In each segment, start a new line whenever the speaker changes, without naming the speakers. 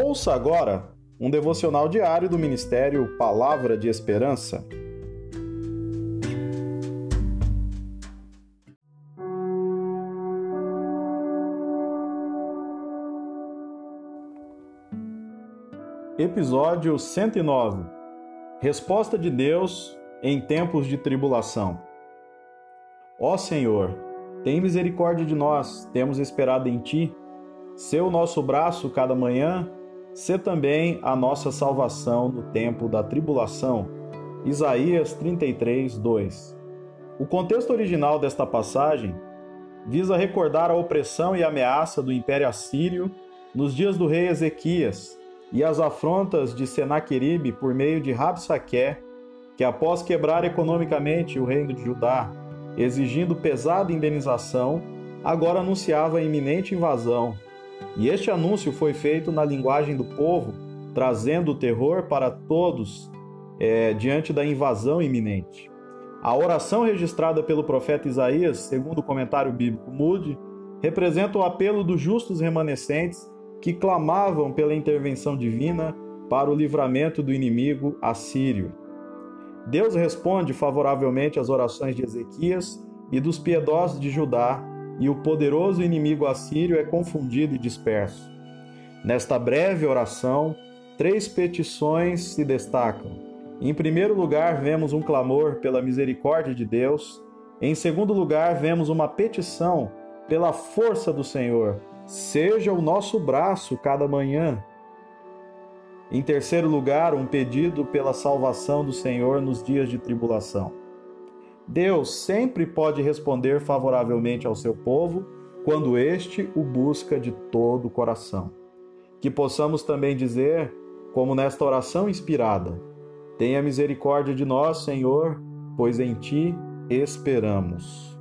Ouça agora um devocional diário do Ministério Palavra de Esperança. Episódio 109 Resposta de Deus em tempos de tribulação. Ó Senhor, tem misericórdia de nós, temos esperado em Ti. O nosso braço cada manhã, sê também a nossa salvação no tempo da tribulação. Isaías 33, 2. O contexto original desta passagem visa recordar a opressão e ameaça do Império Assírio nos dias do rei Ezequias e as afrontas de Senaqueribe por meio de Rabsaque, que após quebrar economicamente o reino de Judá, exigindo pesada indenização, agora anunciava a iminente invasão. E este anúncio foi feito na linguagem do povo, trazendo o terror para todos é, diante da invasão iminente. A oração registrada pelo profeta Isaías, segundo o comentário bíblico Moody, representa o apelo dos justos remanescentes que clamavam pela intervenção divina para o livramento do inimigo assírio. Deus responde favoravelmente às orações de Ezequias e dos piedosos de Judá, e o poderoso inimigo assírio é confundido e disperso. Nesta breve oração, três petições se destacam. Em primeiro lugar, vemos um clamor pela misericórdia de Deus. Em segundo lugar, vemos uma petição pela força do Senhor, seja o nosso braço cada manhã. Em terceiro lugar, um pedido pela salvação do Senhor nos dias de tribulação. Deus sempre pode responder favoravelmente ao seu povo quando este o busca de todo o coração. Que possamos também dizer, como nesta oração inspirada: Tenha misericórdia de nós, Senhor, pois em ti esperamos.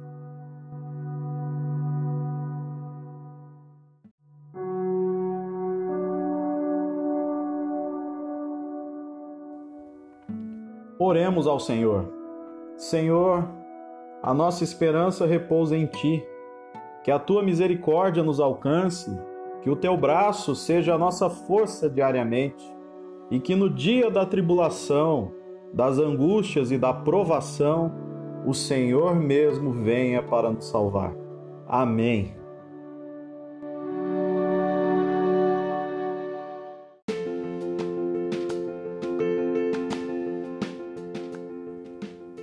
Oremos ao Senhor. Senhor, a nossa esperança repousa em Ti. Que a Tua misericórdia nos alcance, que o Teu braço seja a nossa força diariamente e que no dia da tribulação, das angústias e da provação, o Senhor mesmo venha para nos salvar. Amém.